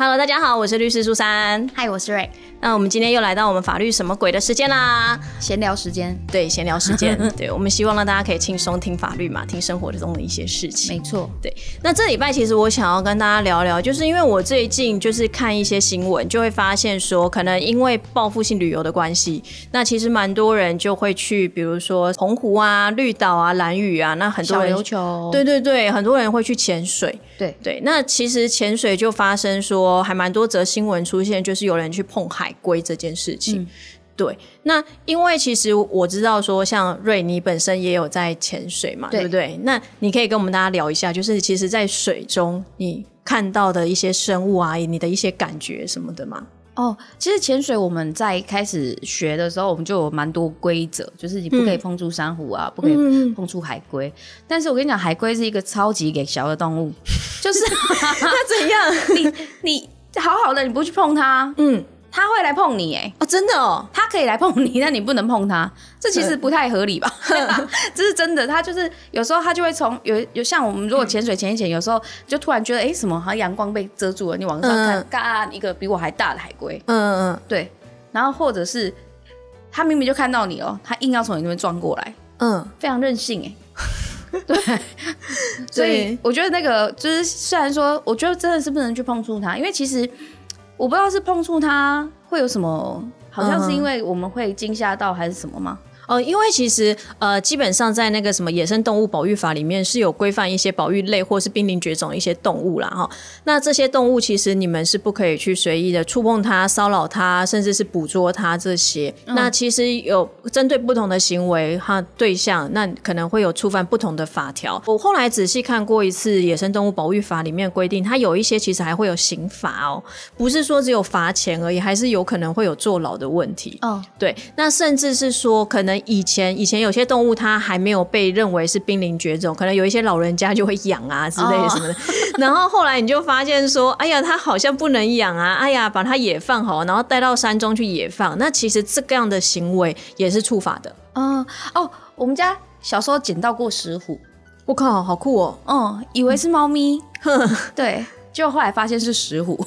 Hello，大家好，我是律师苏珊。嗨，我是瑞。那我们今天又来到我们法律什么鬼的时间啦？闲聊时间，对，闲聊时间。对，我们希望让大家可以轻松听法律嘛，听生活中的一些事情。没错，对。那这礼拜其实我想要跟大家聊聊，就是因为我最近就是看一些新闻，就会发现说，可能因为报复性旅游的关系，那其实蛮多人就会去，比如说澎湖啊、绿岛啊、蓝屿啊，那很多人小琉球，对对对，很多人会去潜水。对对，那其实潜水就发生说，还蛮多则新闻出现，就是有人去碰海龟这件事情。对，那因为其实我知道说，像瑞你本身也有在潜水嘛，对不对？那你可以跟我们大家聊一下，就是其实，在水中你看到的一些生物啊，你的一些感觉什么的吗？哦，其实潜水我们在开始学的时候，我们就有蛮多规则，就是你不可以碰触珊瑚啊，不可以碰触海龟。但是我跟你讲，海龟是一个超级给小的动物，就是 那怎样？你你好好的，你不去碰它，嗯。他会来碰你哎哦，真的哦，他可以来碰你，但你不能碰他，这其实不太合理吧？这是真的，他就是有时候他就会从有有像我们如果潜水潜一潜，有时候就突然觉得哎什么好像阳光被遮住了，你往上看，嘎一个比我还大的海龟，嗯嗯对，然后或者是他明明就看到你哦，他硬要从你那边撞过来，嗯，非常任性哎，对，所以我觉得那个就是虽然说，我觉得真的是不能去碰触它，因为其实。我不知道是碰触它会有什么，好像是因为我们会惊吓到还是什么吗？哦，因为其实呃，基本上在那个什么野生动物保育法里面是有规范一些保育类或是濒临绝种一些动物啦。哈。那这些动物其实你们是不可以去随意的触碰它、骚扰它，甚至是捕捉它这些。那其实有针对不同的行为哈对象，那可能会有触犯不同的法条。我后来仔细看过一次野生动物保育法里面规定，它有一些其实还会有刑罚哦，不是说只有罚钱而已，还是有可能会有坐牢的问题。哦，对，那甚至是说可能。以前以前有些动物它还没有被认为是濒临绝种，可能有一些老人家就会养啊之类的什么的。然后后来你就发现说，哎呀，它好像不能养啊，哎呀，把它野放好，然后带到山中去野放。那其实这个样的行为也是触法的。嗯哦，我们家小时候捡到过石虎，我靠，好酷哦。嗯，以为是猫咪，对，就后来发现是石虎。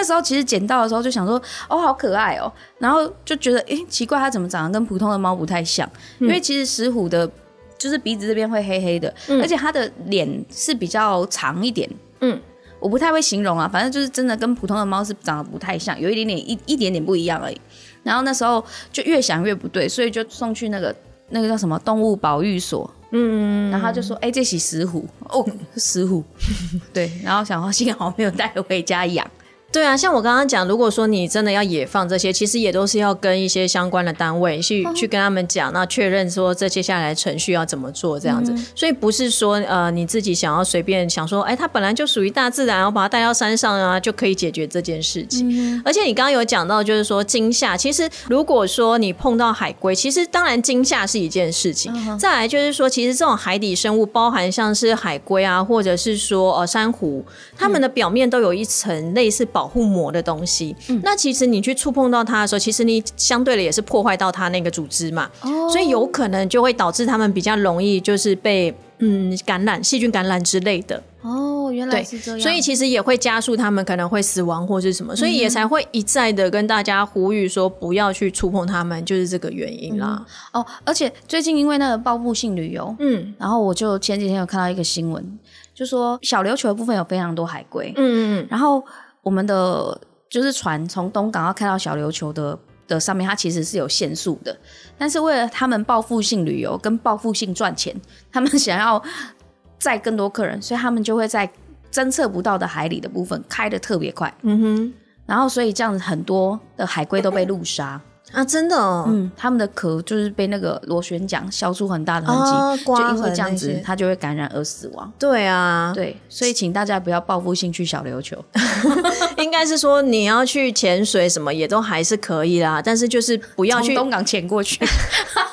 那时候其实捡到的时候就想说，哦，好可爱哦，然后就觉得，哎，奇怪，它怎么长得跟普通的猫不太像？因为其实石虎的，就是鼻子这边会黑黑的，而且它的脸是比较长一点。嗯，我不太会形容啊，反正就是真的跟普通的猫是长得不太像，有一点点一一点点不一样而已。然后那时候就越想越不对，所以就送去那个那个叫什么动物保育所。嗯，然后就说，哎，这是石虎哦，石虎。对，然后想说幸好没有带回家养。对啊，像我刚刚讲，如果说你真的要野放这些，其实也都是要跟一些相关的单位去去跟他们讲，那确认说这接下来程序要怎么做这样子。所以不是说呃你自己想要随便想说，哎，它本来就属于大自然，我把它带到山上啊，就可以解决这件事情。而且你刚刚有讲到，就是说惊吓，其实如果说你碰到海龟，其实当然惊吓是一件事情。再来就是说，其实这种海底生物，包含像是海龟啊，或者是说呃珊瑚，它们的表面都有一层类似保。保护膜的东西，嗯。那其实你去触碰到它的时候，其实你相对的也是破坏到它那个组织嘛，哦。所以有可能就会导致它们比较容易就是被嗯感染细菌感染之类的。哦，原来是这样，所以其实也会加速他们可能会死亡或是什么，所以也才会一再的跟大家呼吁说不要去触碰它们，就是这个原因啦。哦，而且最近因为那个报复性旅游，嗯，然后我就前几天有看到一个新闻，就说小琉球的部分有非常多海龟，嗯嗯嗯，然后。我们的就是船从东港要开到小琉球的的上面，它其实是有限速的。但是为了他们报复性旅游跟报复性赚钱，他们 想要载更多客人，所以他们就会在侦测不到的海里的部分开的特别快。嗯哼，然后所以这样子很多的海龟都被路杀。啊，真的，嗯，他们的壳就是被那个螺旋桨削出很大的痕迹，就因为这样子，它就会感染而死亡。对啊，对，所以请大家不要报复性去小琉球。应该是说你要去潜水什么也都还是可以啦，但是就是不要去东港潜过去。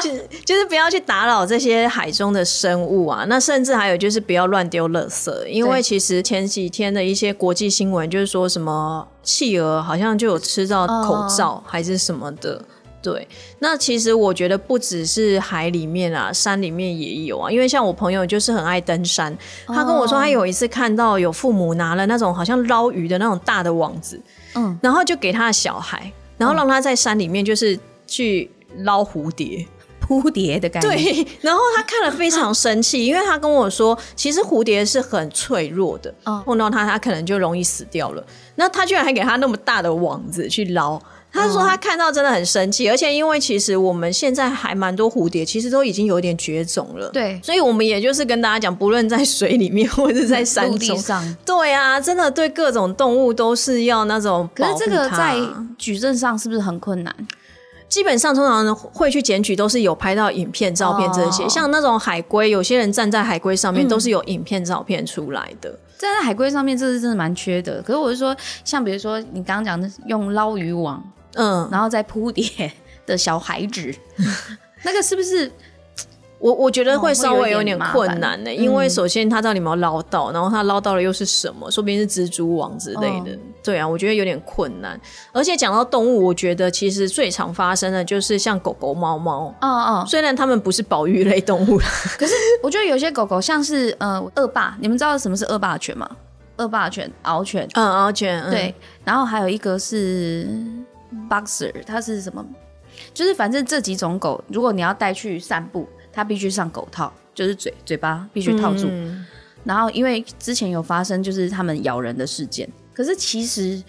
就就是不要去打扰这些海中的生物啊，那甚至还有就是不要乱丢垃圾，因为其实前几天的一些国际新闻就是说什么企鹅好像就有吃到口罩还是什么的，对，那其实我觉得不只是海里面啊，山里面也有啊。因为像我朋友就是很爱登山，他跟我说他有一次看到有父母拿了那种好像捞鱼的那种大的网子，嗯，然后就给他的小孩，然后让他在山里面就是去捞蝴蝶。蝴蝶的感觉，对，然后他看了非常生气，因为他跟我说，其实蝴蝶是很脆弱的，碰到它，它可能就容易死掉了。那他居然还给他那么大的网子去捞，他说他看到真的很生气，而且因为其实我们现在还蛮多蝴蝶，其实都已经有点绝种了，对，所以我们也就是跟大家讲，不论在水里面或者在山地上，对啊，真的对各种动物都是要那种，可是这个在举证上是不是很困难？基本上通常会去检举，都是有拍到影片、照片这些。像那种海龟，有些人站在海龟上面，都是有影片、照片出来的。站在海龟上面，这是真的蛮缺的。可是我是说，像比如说你刚刚讲的用捞鱼网，嗯，然后再铺叠的小孩纸，那个是不是？我我觉得会稍微有点困难的，因为首先他到底有没有捞到，然后他捞到了又是什么？说不定是蜘蛛网之类的。对啊，我觉得有点困难。而且讲到动物，我觉得其实最常发生的就是像狗狗、猫猫。哦哦，虽然它们不是保育类动物可是我觉得有些狗狗像是呃恶霸，你们知道什么是恶霸犬吗？恶霸犬、獒犬。嗯，獒犬。对，然后还有一个是 boxer，它是什么？就是反正这几种狗，如果你要带去散步。它必须上狗套，就是嘴嘴巴必须套住。然后，因为之前有发生就是它们咬人的事件，可是其实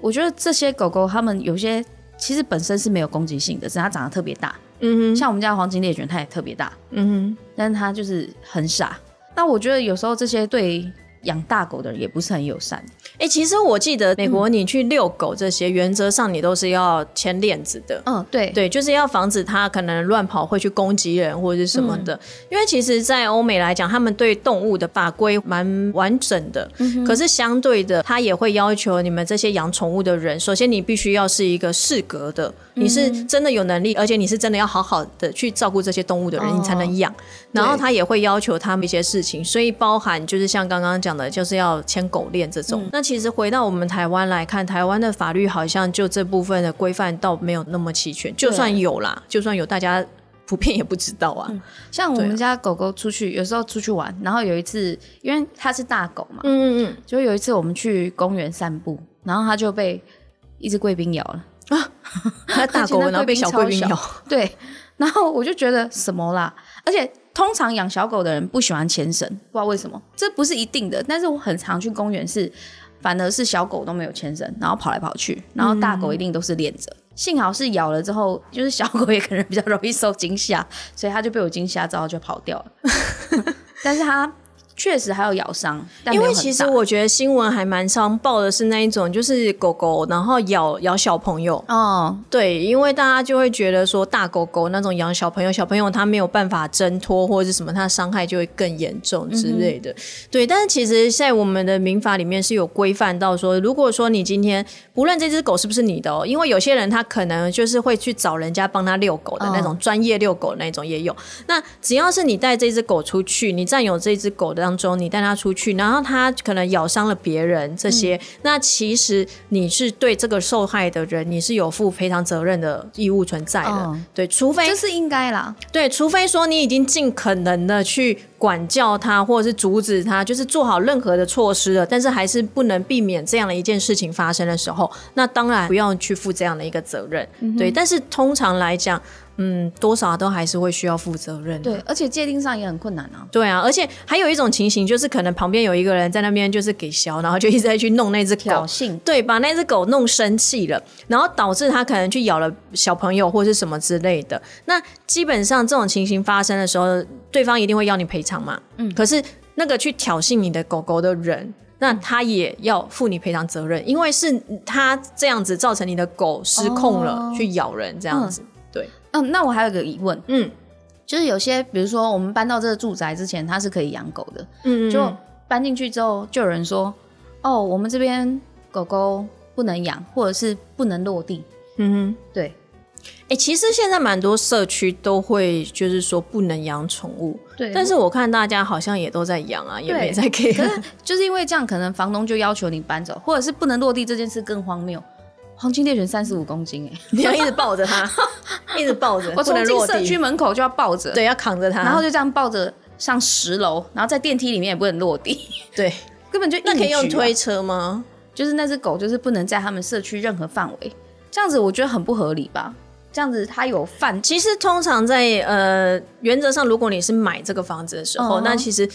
我觉得这些狗狗它们有些其实本身是没有攻击性的，是它长得特别大。嗯哼，像我们家黄金猎犬，它也特别大。嗯哼，但是它就是很傻。那我觉得有时候这些对。养大狗的人也不是很友善。哎，其实我记得美国，你去遛狗这些，原则上你都是要牵链子的。嗯，对对，就是要防止它可能乱跑会去攻击人或者是什么的。因为其实，在欧美来讲，他们对动物的法规蛮完整的。嗯可是相对的，他也会要求你们这些养宠物的人，首先你必须要是一个适格的，你是真的有能力，而且你是真的要好好的去照顾这些动物的人，你才能养。然后他也会要求他们一些事情，所以包含就是像刚刚讲。的就是要牵狗链这种。那其实回到我们台湾来看，台湾的法律好像就这部分的规范倒没有那么齐全。就算有啦，就算有，大家普遍也不知道啊。像我们家狗狗出去，有时候出去玩，然后有一次，因为它是大狗嘛，嗯嗯嗯，就有一次我们去公园散步，然后它就被一只贵宾咬了啊，它 大狗然后被小贵宾咬，对，然后我就觉得什么啦，而且。通常养小狗的人不喜欢牵绳，不知道为什么，这不是一定的。但是我很常去公园，是反而是小狗都没有牵绳，然后跑来跑去，然后大狗一定都是练着。幸好是咬了之后，就是小狗也可能比较容易受惊吓，所以它就被我惊吓之后就跑掉了。但是它。确实还有咬伤，因为其实我觉得新闻还蛮常报的是那一种，就是狗狗然后咬咬小朋友。哦，对，因为大家就会觉得说大狗狗那种养小朋友，小朋友他没有办法挣脱或者是什么，它伤害就会更严重之类的。对，但是其实在我们的民法里面是有规范到说，如果说你今天不论这只狗是不是你的哦，因为有些人他可能就是会去找人家帮他遛狗的那种专业遛狗那种也有。那只要是你带这只狗出去，你占有这只狗的。当中，你带它出去，然后它可能咬伤了别人，这些，那其实你是对这个受害的人，你是有负赔偿责任的义务存在的，对，除非这是应该啦，对，除非说你已经尽可能的去管教他，或者是阻止他，就是做好任何的措施了，但是还是不能避免这样的一件事情发生的时候，那当然不要去负这样的一个责任，对，但是通常来讲。嗯，多少都还是会需要负责任。对，而且界定上也很困难啊。对啊，而且还有一种情形，就是可能旁边有一个人在那边，就是给削，然后就一直在去弄那只狗，挑衅。对，把那只狗弄生气了，然后导致他可能去咬了小朋友或是什么之类的。那基本上这种情形发生的时候，对方一定会要你赔偿嘛。嗯。可是那个去挑衅你的狗狗的人，那他也要负你赔偿责任，因为是他这样子造成你的狗失控了，去咬人这样子。对。嗯，那我还有个疑问，嗯，就是有些，比如说我们搬到这个住宅之前，它是可以养狗的，嗯，就搬进去之后，就有人说，哦，我们这边狗狗不能养，或者是不能落地，嗯哼，对，哎，其实现在蛮多社区都会就是说不能养宠物，对，但是我看大家好像也都在养啊，也没在给，可是就是因为这样，可能房东就要求你搬走，或者是不能落地这件事更荒谬。黄金猎犬三十五公斤哎，你要一直抱着它，一直抱着，我从进社区门口就要抱着，对，要扛着它，然后就这样抱着上十楼，然后在电梯里面也不能落地，对，根本就那可以用推车吗？就是那只狗就是不能在他们社区任何范围，这样子我觉得很不合理吧？这样子它有犯其实通常在呃原则上，如果你是买这个房子的时候，嗯。那其实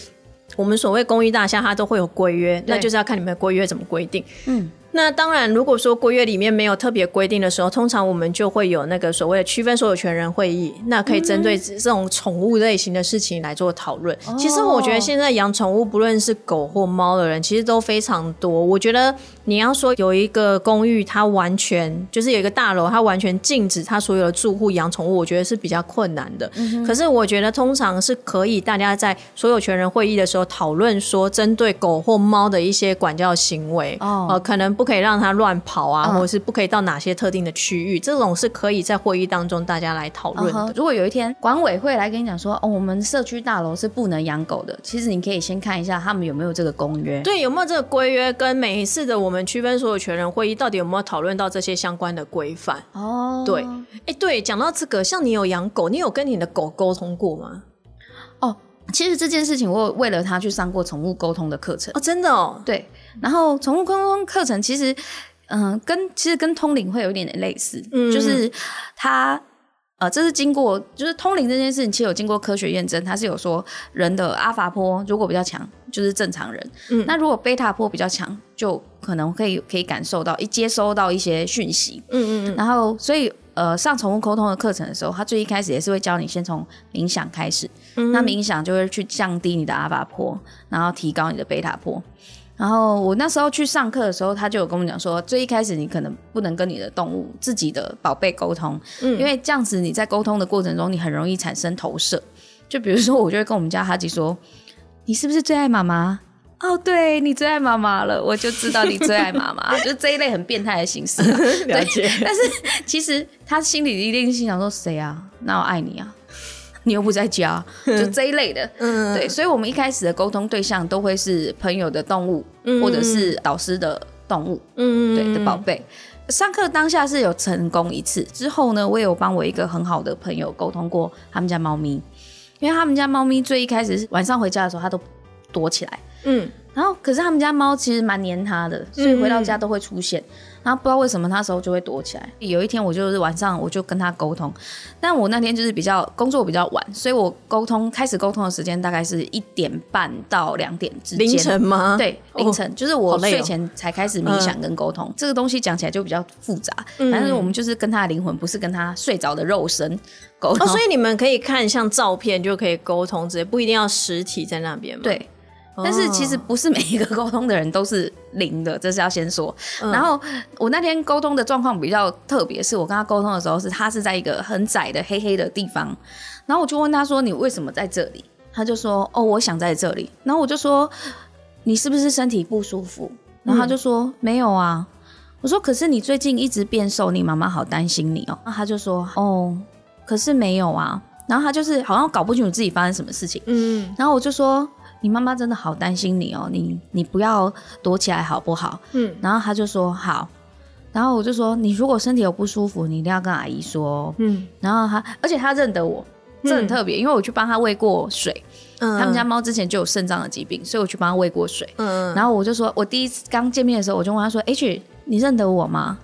我们所谓公寓大厦它都会有规约，那就是要看你们的规约怎么规定。嗯，那当然，如果说规约里面没有特别规定的时候，通常我们就会有那个所谓的区分所有权人会议，那可以针对这种宠物类型的事情来做讨论。其实我觉得现在养宠物，不论是狗或猫的人，其实都非常多。我觉得你要说有一个公寓，它完全就是有一个大楼，它完全禁止它所有的住户养宠物，我觉得是比较困难的。可是我觉得通常是可以大家在所有权人会议的时候讨论说，针对狗或猫的一些管教行为，哦呃，可能不可以让它乱跑啊，嗯或者是不可以到哪些特定的区域，这种是可以在会议当中大家来讨论的。嗯如果有一天管委会来跟你讲说，哦，我们社区大楼是不能养狗的，其实你可以先看一下他们有没有这个公约。对，有没有这个规约？跟每一次的我们区分所有权人会议，到底有没有讨论到这些相关的规范？哦，对，哎，对，讲到这个，像你有养狗，你有跟你的狗沟通过吗？哦，其实这件事情我为了他去上过宠物沟通的课程。哦，真的哦，对，然后宠物沟通课程其实，嗯、跟其实跟通灵会有一点点类似，嗯就是它。呃，这是经过，就是通灵这件事情，其实有经过科学验证，它是有说人的阿法波如果比较强，就是正常人；嗯那如果贝塔波比较强，就可能可以可以感受到一接收到一些讯息。嗯嗯嗯，然后，所以呃，上宠物沟通的课程的时候，他最一开始也是会教你先从冥想开始，嗯那冥想就会去降低你的阿法波，然后提高你的贝塔波。然后我那时候去上课的时候，他就有跟我讲说，最一开始你可能不能跟你的动物、自己的宝贝沟通，嗯因为这样子你在沟通的过程中，你很容易产生投射。就比如说，我就会跟我们家哈吉说：“你是不是最爱妈妈？”哦，对你最爱妈妈了，我就知道你最爱妈妈，就是这一类很变态的形式啊、了解。但是其实他心里一定心想说：“谁啊？那我爱你啊？你又不在家，就这一类的。”嗯，对，所以我们一开始的沟通对象都会是朋友的动物，或者是导师的动物，嗯，对的宝贝。上课当下是有成功一次，之后呢，我也有帮我一个很好的朋友沟通过他们家猫咪，因为他们家猫咪最一开始是晚上回家的时候，它都躲起来，嗯，然后可是他们家猫其实蛮黏它的，所以回到家都会出现。然后不知道为什么那时候就会躲起来。有一天我就是晚上我就跟他沟通，但我那天就是比较工作比较晚，所以我沟通开始沟通的时间大概是一点半到两点之间。凌晨吗？对，凌晨、就是我睡前才开始冥想跟沟通，这个东西讲起来就比较复杂。嗯但是我们就是跟他的灵魂，不是跟他睡着的肉身沟通。哦，所以你们可以看像照片就可以沟通，直接不一定要实体在那边嘛。对，但是其实不是每一个沟通的人都是零的，这是要先说。然后我那天沟通的状况比较特别，是我跟他沟通的时候，是他是在一个很窄的黑黑的地方，然后我就问他说：“你为什么在这里？”他就说：“哦，我想在这里。”然后我就说：“你是不是身体不舒服？”然后他就说：“没有啊。”我说：“可是你最近一直变瘦，你妈妈好担心你哦。”然后他就说：“哦，可是没有啊。”然后他就是好像搞不清楚自己发生什么事情。嗯，然后我就说：“你妈妈真的好担心你哦，你你不要躲起来好不好？”嗯，然后他就说：“好。”然后我就说：“你如果身体有不舒服，你一定要跟阿姨说哦。”嗯，然后他，而且他认得我，这很特别，因为我去帮他喂过水。嗯他们家猫之前就有肾脏的疾病，所以我去帮他喂过水。嗯，然后我就说，我第一次刚见面的时候，我就问他说：“H，你认得我吗？”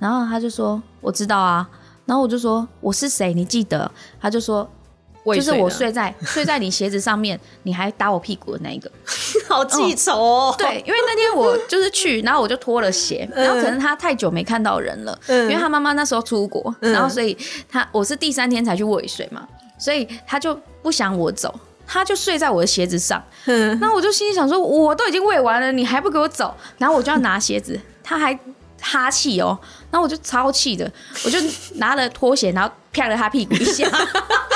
然后他就说：“我知道啊。”然后我就说：“我是谁？你记得？”他就说：“就是我睡在睡在你鞋子上面，你还打我屁股的那一个。好记仇哦。对，因为那天我就是去，然后我就脱了鞋，然后可能他太久没看到人了，嗯因为他妈妈那时候出国，然后所以他我是第三天才去喂水嘛，所以他就不想我走。他就睡在我的鞋子上，嗯那我就心里想说，我都已经喂完了，你还不给我走？然后我就要拿鞋子，他还哈气哦，然后我就超气的，我就拿了拖鞋，然后啪了他屁股一下。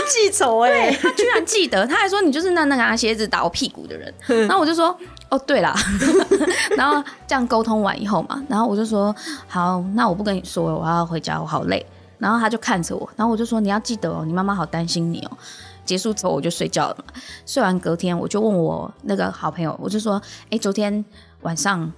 还记仇哎。他居然记得，他还说你就是那那个拿鞋子打我屁股的人。然后我就说哦对啦，然后这样沟通完以后嘛，然后我就说好，那我不跟你说了，我要回家，我好累。然后他就看着我，然后我就说你要记得哦，你妈妈好担心你哦。结束之后我就睡觉了嘛，睡完隔天我就问我那个好朋友，我就说，哎，昨天晚上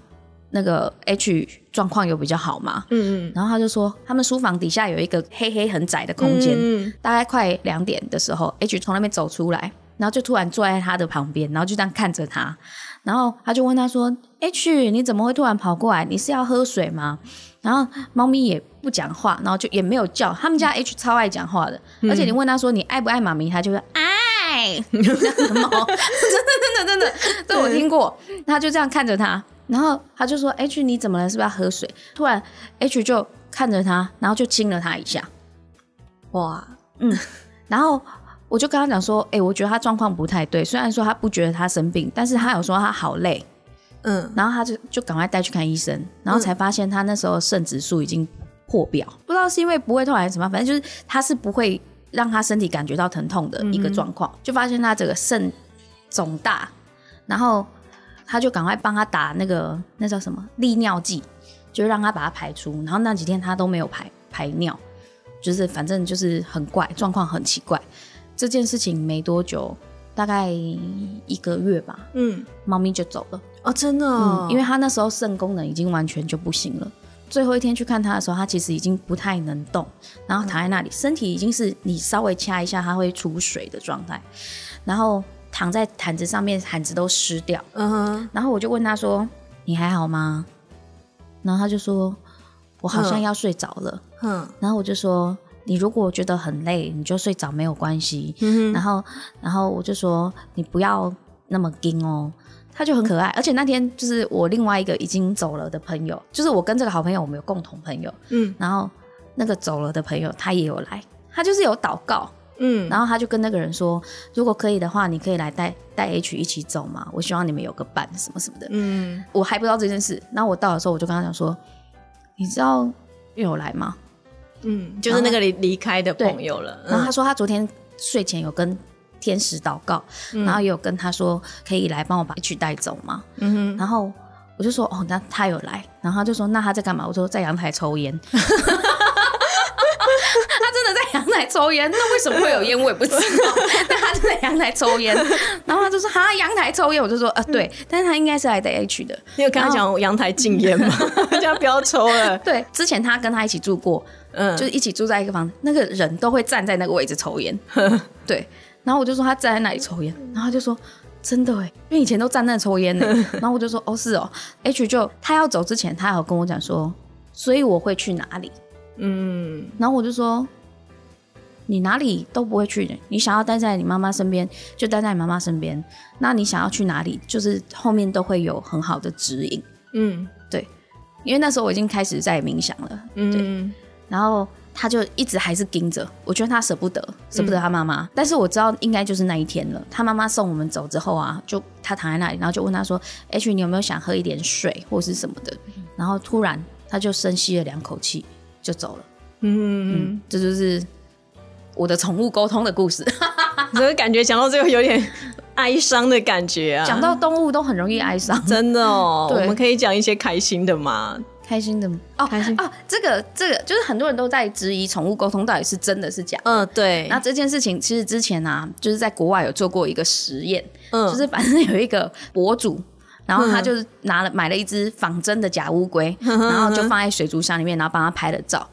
那个 H 状况有比较好嘛，嗯嗯然后他就说他们书房底下有一个黑黑很窄的空间，嗯大概快两点的时候，H 从那边走出来，然后就突然坐在他的旁边，然后就这样看着他，然后他就问他说：“H，你怎么会突然跑过来？你是要喝水吗？”然后猫咪也不讲话，然后就也没有叫。他们家 H 超爱讲话的，而且你问他说你爱不爱妈咪，他就会爱。这样的猫，真的真的真的，这我听过。他就这样看着他，然后他就说：“H，你怎么了？是不是要喝水？”突然 H 就看着他，然后就亲了他一下。哇，嗯然后我就跟他讲说，哎、我觉得他状况不太对。虽然说他不觉得他生病，但是他有说他好累，嗯然后他就就赶快带去看医生，然后才发现他那时候肾指数已经破表，不知道是因为不会痛还是什么，反正就是他是不会让他身体感觉到疼痛的一个状况，就发现他这个肾肿大，然后他就赶快帮他打那个那叫什么利尿剂，就让他把它排出，然后那几天他都没有排排尿，就是反正就是很怪，状况很奇怪。这件事情没多久，大概一个月吧，嗯，猫咪就走了。哦，真的哦，嗯，因为他那时候肾功能已经完全就不行了。最后一天去看他的时候，他其实已经不太能动，然后躺在那里，身体已经是你稍微掐一下，它会出水的状态，然后躺在毯子上面，毯子都湿掉。嗯哼，然后我就问他说：“你还好吗？”然后他就说：“我好像要睡着了。嗯然后我就说：“你如果觉得很累，你就睡着没有关系。嗯然后，然后我就说你不要那么惊哦。他就很可爱，而且那天就是我另外一个已经走了的朋友，就是我跟这个好朋友，我们有共同朋友，嗯然后那个走了的朋友他也有来，他就是有祷告，嗯，然后他就跟那个人说，如果可以的话，你可以来带带 H 一起走嘛，我希望你们有个伴什么什么的。嗯我还不知道这件事，然后我到的时候我就跟他讲说，你知道月有来吗？嗯，就是那个离离开的朋友了，然后他说他昨天睡前有跟天使祷告，然后也有跟他说可以来帮我把 H 带走吗？嗯哼，然后我就说哦，那他有来，然后他就说那他在干嘛？我说在阳台抽烟。他真的在阳台抽烟，那为什么会有烟我也不知道，但他就在阳台抽烟，然后他就说哈阳台抽烟，我就说呃对，但是他应该是来带 H 的，你有跟他讲阳台禁烟吗？叫他不要抽了，对，之前他跟他一起住过，嗯，就是一起住在一个房子，那个人都会站在那个位置抽烟。对，然后我就说他站在那里抽烟，然后他就说真的哎，因为以前都站那抽烟呢。然后我就说哦是哦，H 就他要走之前，他有跟我讲说，所以我会去哪里。嗯然后我就说你哪里都不会去的，你想要待在你妈妈身边就待在你妈妈身边，那你想要去哪里，就是后面都会有很好的指引。嗯对因为那时候我已经开始在冥想了，嗯然后他就一直还是盯着，我觉得他舍不得，舍不得他妈妈。但是我知道应该就是那一天了。他妈妈送我们走之后啊，就他躺在那里，然后就问他说：“H，你有没有想喝一点水或是什么的？”然后突然他就深吸了两口气，就走了。嗯，这就是我的宠物沟通的故事。所以感觉讲到这个有点哀伤的感觉啊。讲到动物都很容易哀伤，真的哦，我们可以讲一些开心的吗。开心的哦，开心哦，这个这个就是很多人都在质疑宠物沟通到底是真的是假的。嗯，对，那这件事情其实之前啊，就是在国外有做过一个实验，嗯就是反正有一个博主，然后他就是拿了买了一只仿真的假乌龟，然后就放在水族箱里面，然后帮他拍了照，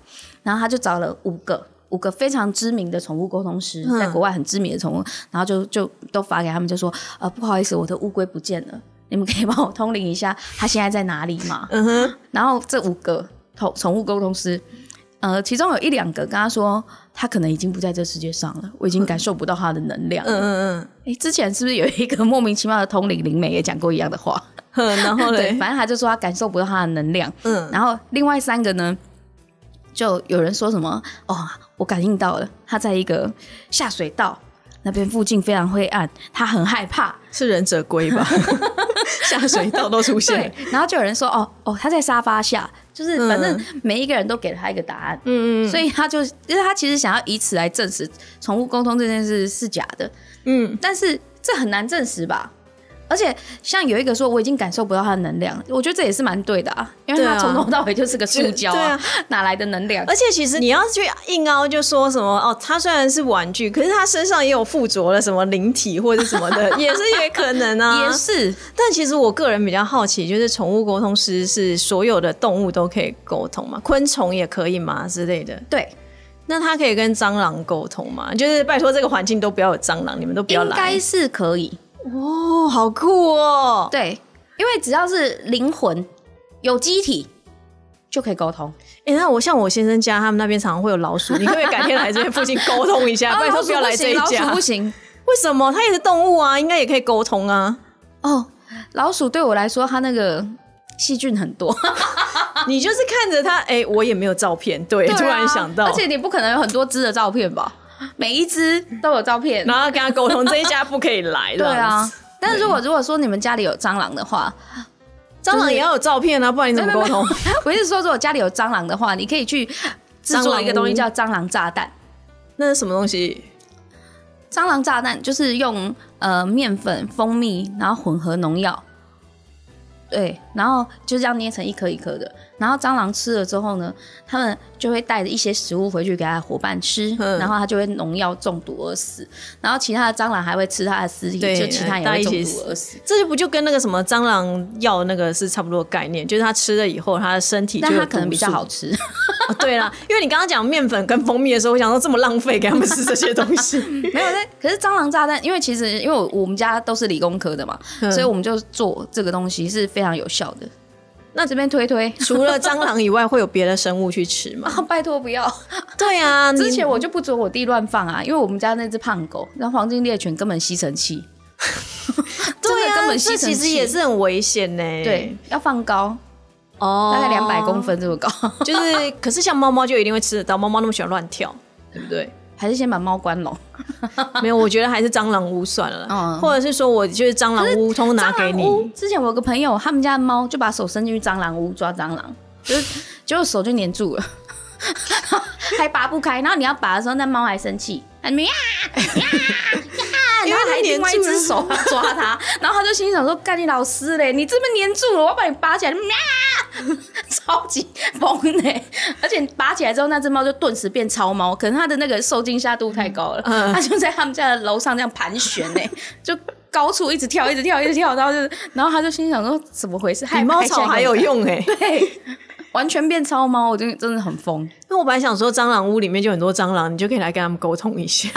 然后他就找了五个。五个非常知名的宠物沟通师，在国外很知名的宠物，然后就就都发给他们，就说呃不好意思，我的乌龟不见了，你们可以帮我通灵一下，它现在在哪里吗？然后这五个宠宠物沟通师，呃，其中有一两个跟他说，他可能已经不在这世界上了，我已经感受不到他的能量。嗯嗯嗯哎、之前是不是有一个莫名其妙的通灵灵媒也讲过一样的话？嗯，然后对，嘞，反正他就说他感受不到他的能量。嗯然后另外三个呢，就有人说什么哦，我感应到了，他在一个下水道那边附近非常灰暗，他很害怕。是忍者龟吧？下水道都出现对，，然后就有人说哦哦，他在沙发下，就是反正每一个人都给了他一个答案。嗯嗯所以他就，因为他其实想要以此来证实宠物沟通这件事是假的，嗯，但是这很难证实吧？而且像有一个说我已经感受不到它的能量，我觉得这也是蛮对的啊，因为它从头到尾就是个塑胶啊，哪来的能量？而且其实你要去硬凹，就说什么哦，它虽然是玩具，可是它身上也有附着了什么灵体或者什么的，也是也可能啊。也是，但其实我个人比较好奇，就是宠物沟通师是所有的动物都可以沟通吗？昆虫也可以吗之类的？对。那它可以跟蟑螂沟通吗？就是拜托这个环境都不要有蟑螂，你们都不要来。应该是可以哦，好酷哦。对，因为只要是灵魂有机体就可以沟通。哎，那我像我先生家，他们那边常常会有老鼠，你可不可以改天来这边附近沟通一下？拜托不要来这一家，老鼠不行。为什么？它也是动物啊，应该也可以沟通啊。哦，老鼠对我来说，它那个细菌很多。你就是看着它，哎，我也没有照片，对，突然想到，而且你不可能有很多只的照片吧？每一只都有照片，然后跟他沟通，这一家不可以来，对啊。但是如果如果说你们家里有蟑螂的话，蟑螂也要有照片啊，不然你怎么沟通？我是说，如果家里有蟑螂的话，你可以去制作一个东西叫蟑螂炸弹。那是什么东西？蟑螂炸弹就是用呃面粉、蜂蜜，然后混合农药。对，然后就这样捏成一颗一颗的，然后蟑螂吃了之后呢，他们就会带着一些食物回去给他伙伴吃，然后他就会农药中毒而死，然后其他的蟑螂还会吃他的尸体，就其他也会中毒而死。这就不就跟那个什么蟑螂药那个是差不多概念，就是他吃了以后，他的身体，但他可能比较好吃。对啦，因为你刚刚讲面粉跟蜂蜜的时候，我想说这么浪费给他们吃这些东西，没有。那可是蟑螂炸弹，因为其实因为我们家都是理工科的嘛，所以我们就做这个东西是。非常有效的，那这边推推，除了蟑螂以外，会有别的生物去吃吗？拜托不要。对啊，之前我就不准我弟乱放啊，因为我们家那只胖狗，那黄金猎犬根本吸尘器，对啊，根本吸尘器其实也是很危险呢。对，要放高哦，大概两百公分这么高，就是，可是像猫猫就一定会吃得到，猫猫那么喜欢乱跳，对不对？还是先把猫关笼？没有，我觉得还是蟑螂屋算了。嗯，或者是说，我就是蟑螂屋，通拿给你。之前我有个朋友，他们家的猫就把手伸进去蟑螂屋抓蟑螂，就是结果手就粘住了，还拔不开。然后你要拔的时候，那猫还生气，呀呀呀。然后还另外一只手抓它，然后他就心想说：“干你老师嘞，你这么粘住了，我要把你拔起来。” 超级疯嘞！而且拔起来之后，那只猫就顿时变超猫，可能它的那个受惊吓度太高了，它就在他们家的楼上这样盘旋嘞，就高处一直跳，一直跳，一直跳，然后就，然后他就心想说：“怎么回事？比猫草还有用哎！” 对，完全变超猫，我真真的很疯。那我本来想说，蟑螂屋里面就很多蟑螂，你就可以来跟他们沟通一下。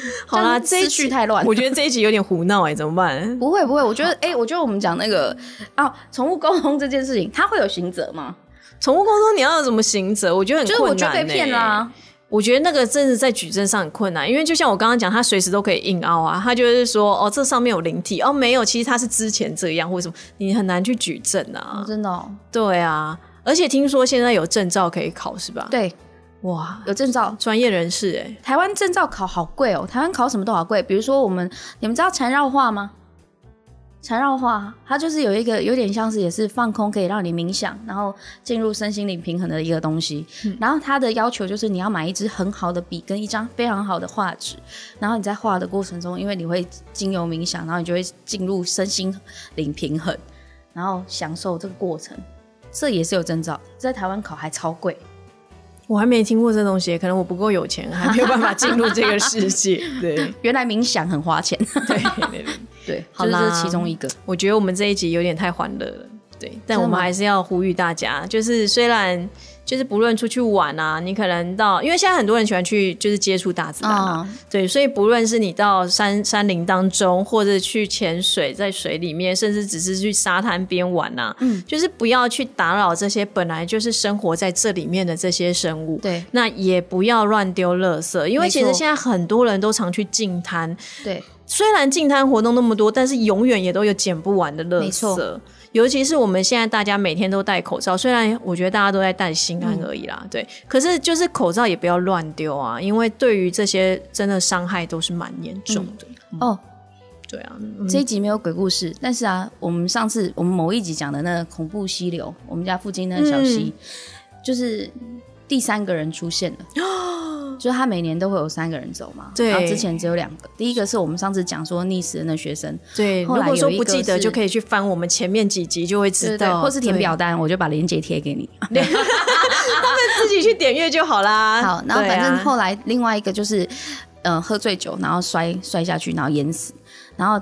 好啦，这一句太乱，我觉得这一集有点胡闹哎，怎么办？不会不会，我觉得哎，我觉得我们讲那个啊，宠物沟通这件事情，它会有刑责吗？宠物沟通你要有什么刑责？我觉得很困难。被骗啦！我觉得那个真的在举证上很困难，因为就像我刚刚讲，他随时都可以硬凹啊，他就是说哦，这上面有灵体哦，没有，其实他是之前这样，或什么，你很难去举证啊。真的？对啊，而且听说现在有证照可以考，是吧？对。哇，有证照，专业人士哎！台湾证照考好贵哦，台湾考什么都好贵。比如说我们，你们知道缠绕画吗？缠绕画它就是有一个有点像是也是放空，可以让你冥想，然后进入身心灵平衡的一个东西。然后它的要求就是你要买一支很好的笔跟一张非常好的画纸，然后你在画的过程中，因为你会经由冥想，然后你就会进入身心灵平衡，然后享受这个过程。这也是有证照，在台湾考还超贵。我还没听过这东西，可能我不够有钱，还 没有办法进入这个世界。对，原来冥想很花钱。对 对对，好啦，这是其中一个。我觉得我们这一集有点太欢乐了，对，但我们还是要呼吁大家，就是虽然。就是不论出去玩啊，你可能到，因为现在很多人喜欢去，就是接触大自然嘛，对，所以不论是你到山山林当中，或者去潜水在水里面，甚至只是去沙滩边玩啊，嗯，就是不要去打扰这些本来就是生活在这里面的这些生物，对，那也不要乱丢垃圾，因为其实现在很多人都常去净滩，对，虽然净滩活动那么多，但是永远也都有捡不完的垃圾。尤其是我们现在大家每天都戴口罩，虽然我觉得大家都在戴心安而已啦，对。可是就是口罩也不要乱丢啊，因为对于这些真的伤害都是蛮严重的。哦，对啊，这一集没有鬼故事，但是啊，我们上次我们某一集讲的那个恐怖溪流，我们家附近那个小溪，就是第三个人出现了。就是他每年都会有三个人走嘛，对然后之前只有两个，第一个是我们上次讲说溺死的那学生，对，后来如果说不记得，就可以去翻我们前面几集，就会知对对，道，或是填表单，我就把链接贴给你。他们自己去点阅就好啦。好，然后反正后来另外一个就是，嗯、喝醉酒，然后摔摔下去，然后淹死。然后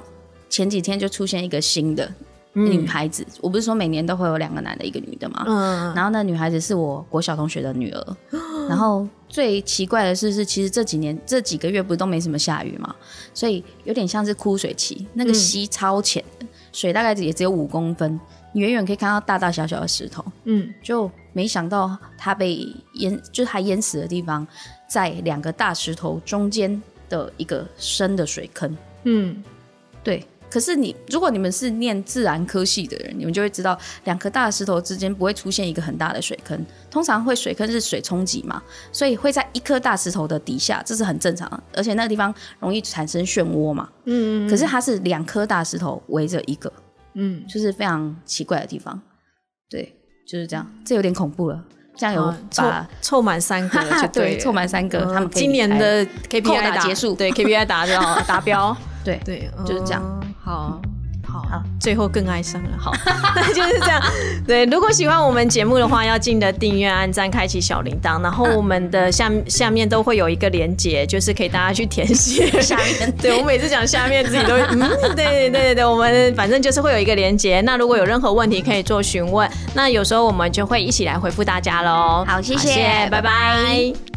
前几天就出现一个新的女孩子，我不是说每年都会有两个男的，一个女的嘛。嗯，然后那女孩子是我国小同学的女儿。然后最奇怪的是，是其实这几年这几个月不是都没什么下雨嘛，所以有点像是枯水期，那个溪超浅的，水大概也只有五公分，你远远可以看到大大小小的石头。嗯，就没想到他被淹，就是他淹死的地方，在两个大石头中间的一个深的水坑。嗯，对，可是你如果你们是念自然科系的人，你们就会知道，两颗大石头之间不会出现一个很大的水坑，通常会水坑是水冲击嘛，所以会在一颗大石头的底下，这是很正常的，而且那个地方容易产生漩涡嘛。嗯可是它是两颗大石头围着一个，嗯，就是非常奇怪的地方。对，就是这样，这有点恐怖了。这样有好凑把凑满三个 就对了。凑满三个，嗯他们今年的 KPI 结束。对 KPI 达到达标，对对，就是这样。嗯好。好好，最后更爱上了。好，那就是这样。对，如果喜欢我们节目的话，要记得订阅、按赞、开启小铃铛。然后我们的下下面都会有一个连接，就是可以大家去填写。下面 对我每次讲下面自己都会 嗯，对对对对，我们反正就是会有一个连接。那如果有任何问题可以做询问，那有时候我们就会一起来回复大家喽。好谢谢拜拜拜拜